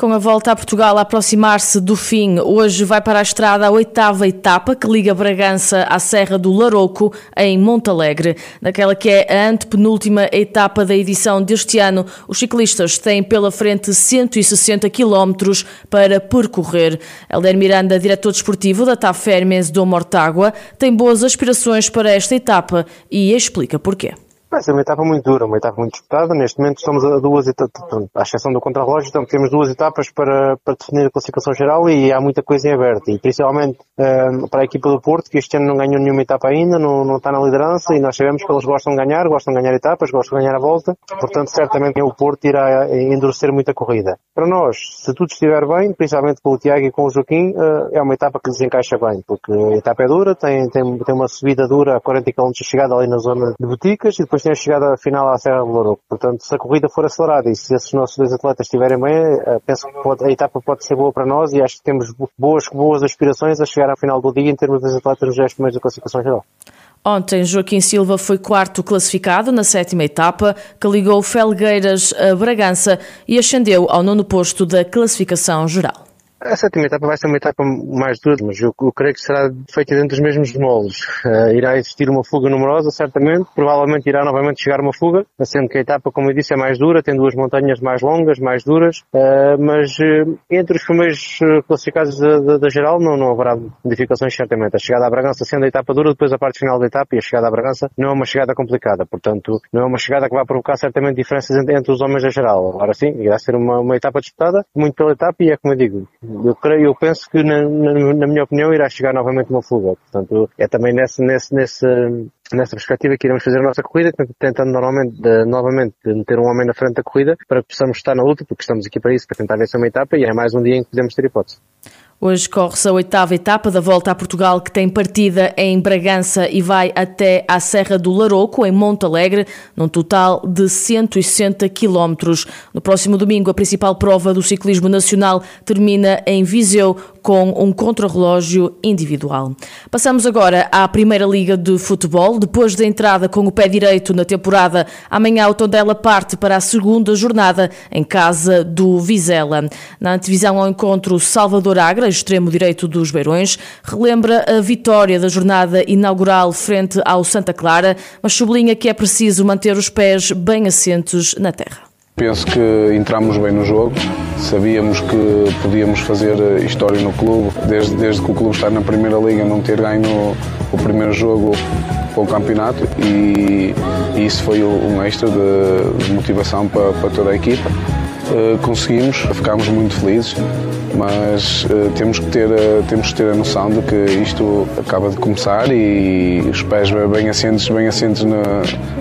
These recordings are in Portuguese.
Com a volta a Portugal a aproximar-se do fim, hoje vai para a estrada a oitava etapa que liga Bragança à Serra do Larouco, em Montalegre. Naquela que é a antepenúltima etapa da edição deste ano, os ciclistas têm pela frente 160 quilómetros para percorrer. Helder Miranda, diretor desportivo da TAF Hermes do Mortágua, tem boas aspirações para esta etapa e explica porquê. Vai ser uma etapa muito dura, uma etapa muito disputada. Neste momento estamos a duas etapas, à exceção do contrarrelógio, então temos duas etapas para, para definir a classificação geral e há muita coisa em aberto. E principalmente um, para a equipa do Porto, que este ano não ganhou nenhuma etapa ainda, não, não está na liderança e nós sabemos que eles gostam de ganhar, gostam de ganhar etapas, gostam de ganhar a volta. Portanto, certamente o Porto irá endurecer muita corrida. Para nós, se tudo estiver bem, principalmente com o Tiago e com o Joaquim, uh, é uma etapa que desencaixa bem, porque a etapa é dura, tem, tem, tem uma subida dura a 40 km de chegada ali na zona de Boticas e depois depois tem a chegada final à Serra do Louroco. Portanto, se a corrida for acelerada e se esses nossos dois atletas estiverem bem, eh, penso que pode, a etapa pode ser boa para nós e acho que temos boas, boas aspirações a chegar ao final do dia em termos dos atletas nos 10 primeiros da classificação geral. Ontem, Joaquim Silva foi quarto classificado na sétima etapa, que ligou Felgueiras a Bragança e ascendeu ao nono posto da classificação geral. A sétima etapa vai ser uma etapa mais dura, mas eu, eu creio que será feita dentro dos mesmos moldes. Uh, irá existir uma fuga numerosa, certamente. Provavelmente irá novamente chegar uma fuga, sendo que a etapa, como eu disse, é mais dura, tem duas montanhas mais longas, mais duras, uh, mas uh, entre os primeiros classificados da, da, da, geral não, não haverá modificações, certamente. A chegada à Bragança sendo a etapa dura, depois a parte final da etapa e a chegada à Bragança não é uma chegada complicada. Portanto, não é uma chegada que vai provocar certamente diferenças entre, entre os homens da geral. Agora sim, irá ser uma, uma etapa disputada, muito pela etapa e é como eu digo, eu creio, eu penso que na, na, na, minha opinião irá chegar novamente uma fuga. Portanto, é também nesse, nesse, nesse, nessa perspectiva que iremos fazer a nossa corrida, tentando normalmente, de, novamente meter um homem na frente da corrida para que possamos estar na luta, porque estamos aqui para isso, para tentar vencer uma etapa e é mais um dia em que podemos ter hipótese. Hoje corre-se a oitava etapa da volta a Portugal, que tem partida em Bragança e vai até à Serra do Larouco, em Monte Alegre, num total de 160 quilómetros. No próximo domingo, a principal prova do ciclismo nacional termina em Viseu, com um contrarrelógio individual. Passamos agora à Primeira Liga de Futebol. Depois da entrada com o pé direito na temporada, amanhã o Tondela parte para a segunda jornada em casa do Vizela. Na antevisão ao encontro, Salvador Agra, extremo direito dos Beirões, relembra a vitória da jornada inaugural frente ao Santa Clara, mas sublinha que é preciso manter os pés bem assentes na terra. Penso que entramos bem no jogo, sabíamos que podíamos fazer história no clube, desde, desde que o clube está na Primeira Liga, não ter ganho o primeiro jogo para o campeonato e, e isso foi um extra de, de motivação para, para toda a equipa. Uh, conseguimos, ficámos muito felizes mas uh, temos, que ter, uh, temos que ter a noção de que isto acaba de começar e os pés bem assentes, bem assentes na,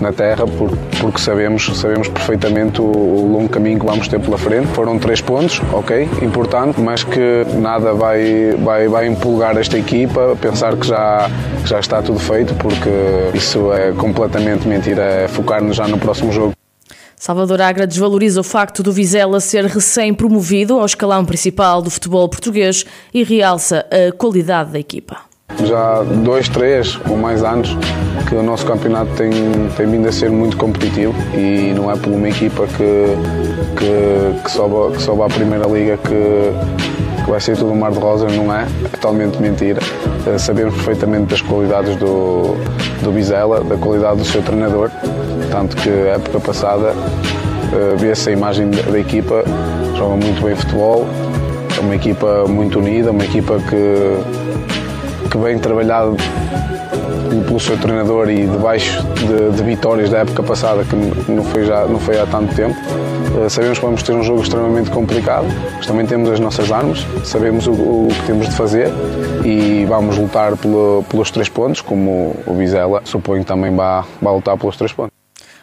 na terra, porque, porque sabemos, sabemos perfeitamente o, o, longo caminho que vamos ter pela frente. Foram três pontos, ok, importante, mas que nada vai, vai, vai empolgar esta equipa, pensar que já, que já está tudo feito, porque isso é completamente mentira, é focar-nos já no próximo jogo. Salvador Agra desvaloriza o facto do Vizela ser recém-promovido ao escalão principal do futebol português e realça a qualidade da equipa. Já dois, três ou mais anos que o nosso campeonato tem, tem vindo a ser muito competitivo e não é por uma equipa que, que, que, sobe, que sobe à Primeira Liga que, que vai ser tudo um mar de rosas, não é? É totalmente mentira. Eh, sabemos perfeitamente das qualidades do, do Vizela, da qualidade do seu treinador tanto que a época passada uh, vê-se a imagem da, equipa, joga muito bem futebol, é uma equipa muito unida, uma equipa que, que vem trabalhado pelo seu treinador e debaixo de, de, vitórias da época passada, que não foi, já, não foi há tanto tempo. Uh, sabemos que vamos ter um jogo extremamente complicado, mas também temos as nossas armas, sabemos o, o que temos de fazer e vamos lutar pelo, pelos três pontos, como o Vizela suponho também vai, vai lutar pelos três pontos.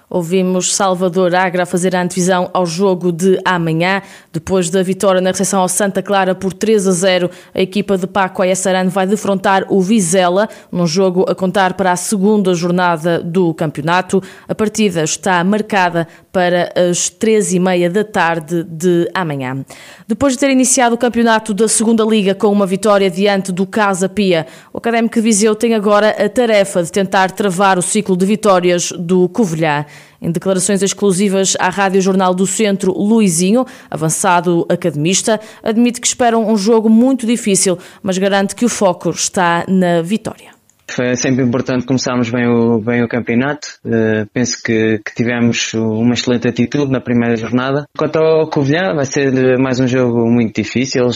Ouvimos Salvador Agra fazer a antevisão ao jogo de amanhã. Depois da vitória na recepção ao Santa Clara por 3 a 0, a equipa de Paco Ayassaran vai defrontar o Vizela, num jogo a contar para a segunda jornada do campeonato. A partida está marcada para as três e meia da tarde de amanhã. Depois de ter iniciado o campeonato da segunda liga com uma vitória diante do Casa Pia, o Académico de Viseu tem agora a tarefa de tentar travar o ciclo de vitórias do Covilhã. Em declarações exclusivas à Rádio Jornal do Centro, Luizinho, avançado academista, admite que esperam um jogo muito difícil, mas garante que o foco está na vitória. Foi sempre importante começarmos bem o, bem o campeonato. Uh, penso que, que, tivemos uma excelente atitude na primeira jornada. Quanto ao Covilhã, vai ser mais um jogo muito difícil.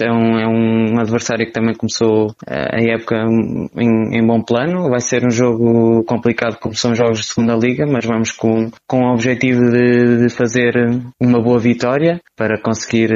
É um, é um adversário que também começou a época em, em, bom plano. Vai ser um jogo complicado como são jogos de segunda liga, mas vamos com, com o objetivo de, de fazer uma boa vitória para conseguir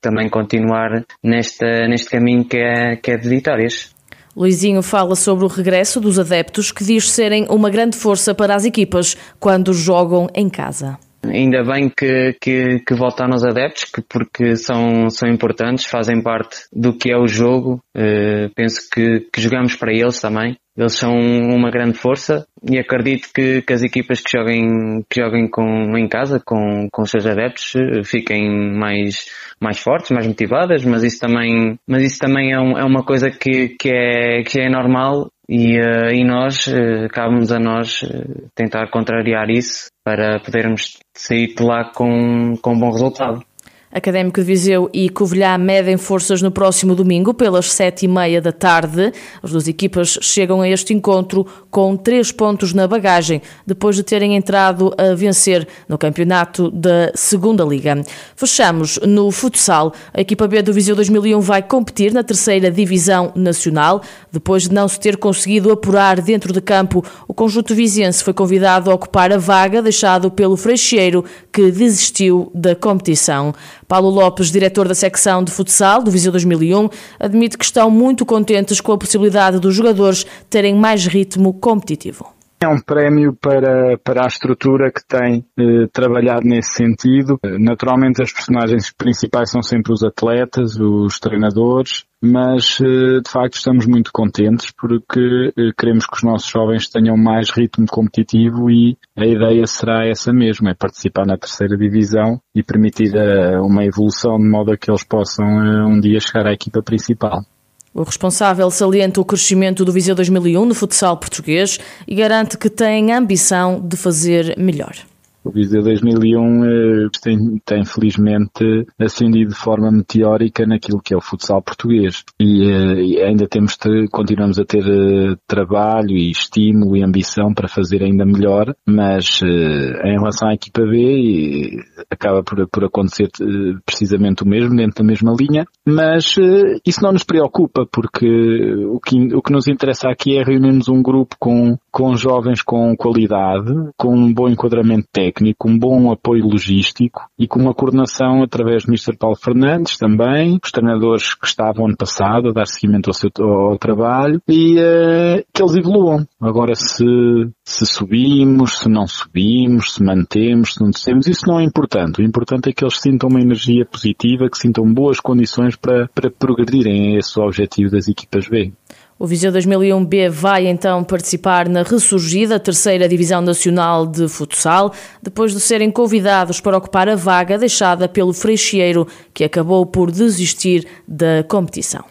também continuar nesta, neste caminho que é, que é de vitórias. Luizinho fala sobre o regresso dos adeptos, que diz serem uma grande força para as equipas quando jogam em casa. Ainda bem que, que, que voltaram os adeptos, que, porque são, são importantes, fazem parte do que é o jogo. Uh, penso que, que jogamos para eles também. Eles são uma grande força e acredito que, que as equipas que joguem, que joguem com, em casa com, com seus adeptos eh, fiquem mais, mais fortes, mais motivadas, mas isso também, mas isso também é, um, é uma coisa que, que, é, que é normal e, uh, e nós, uh, cabe-nos a nós tentar contrariar isso para podermos sair de lá com, com um bom resultado. Académico de Viseu e Covilhã medem forças no próximo domingo, pelas sete e meia da tarde. As duas equipas chegam a este encontro com três pontos na bagagem, depois de terem entrado a vencer no campeonato da Segunda Liga. Fechamos no futsal. A equipa B do Viseu 2001 vai competir na terceira divisão nacional. Depois de não se ter conseguido apurar dentro de campo, o conjunto viziense foi convidado a ocupar a vaga deixado pelo Freixeiro, que desistiu da competição. Paulo Lopes, diretor da secção de futsal do Viseu 2001, admite que estão muito contentes com a possibilidade dos jogadores terem mais ritmo competitivo. É um prémio para, para a estrutura que tem eh, trabalhado nesse sentido. Naturalmente, as personagens principais são sempre os atletas, os treinadores, mas eh, de facto estamos muito contentes porque eh, queremos que os nossos jovens tenham mais ritmo competitivo e a ideia será essa mesmo, é participar na terceira divisão e permitir eh, uma evolução de modo a que eles possam um dia chegar à equipa principal. O responsável salienta o crescimento do Viseu 2001 no futsal português e garante que tem ambição de fazer melhor. O Viseu 2001 eh, tem, tem felizmente ascendido de forma meteórica naquilo que é o futsal português. E, eh, e ainda temos de, continuamos a ter eh, trabalho e estímulo e ambição para fazer ainda melhor, mas em relação à equipa B acaba por, por acontecer precisamente o mesmo dentro da mesma linha, mas isso não nos preocupa porque o que, o que nos interessa aqui é reunirmos um grupo com, com jovens com qualidade, com um bom enquadramento técnico um bom apoio logístico e com uma coordenação através do Mr. Paulo Fernandes também, os treinadores que estavam ano passado a dar seguimento ao, seu, ao trabalho e uh, que eles evoluam. Agora se, se subimos, se não subimos, se mantemos, se não descemos, isso não é importante. O importante é que eles sintam uma energia positiva, que sintam boas condições para, para progredirem a esse objetivo das equipas B. O Viseu 2001B vai então participar na ressurgida terceira Divisão Nacional de Futsal, depois de serem convidados para ocupar a vaga deixada pelo Freixeiro, que acabou por desistir da competição.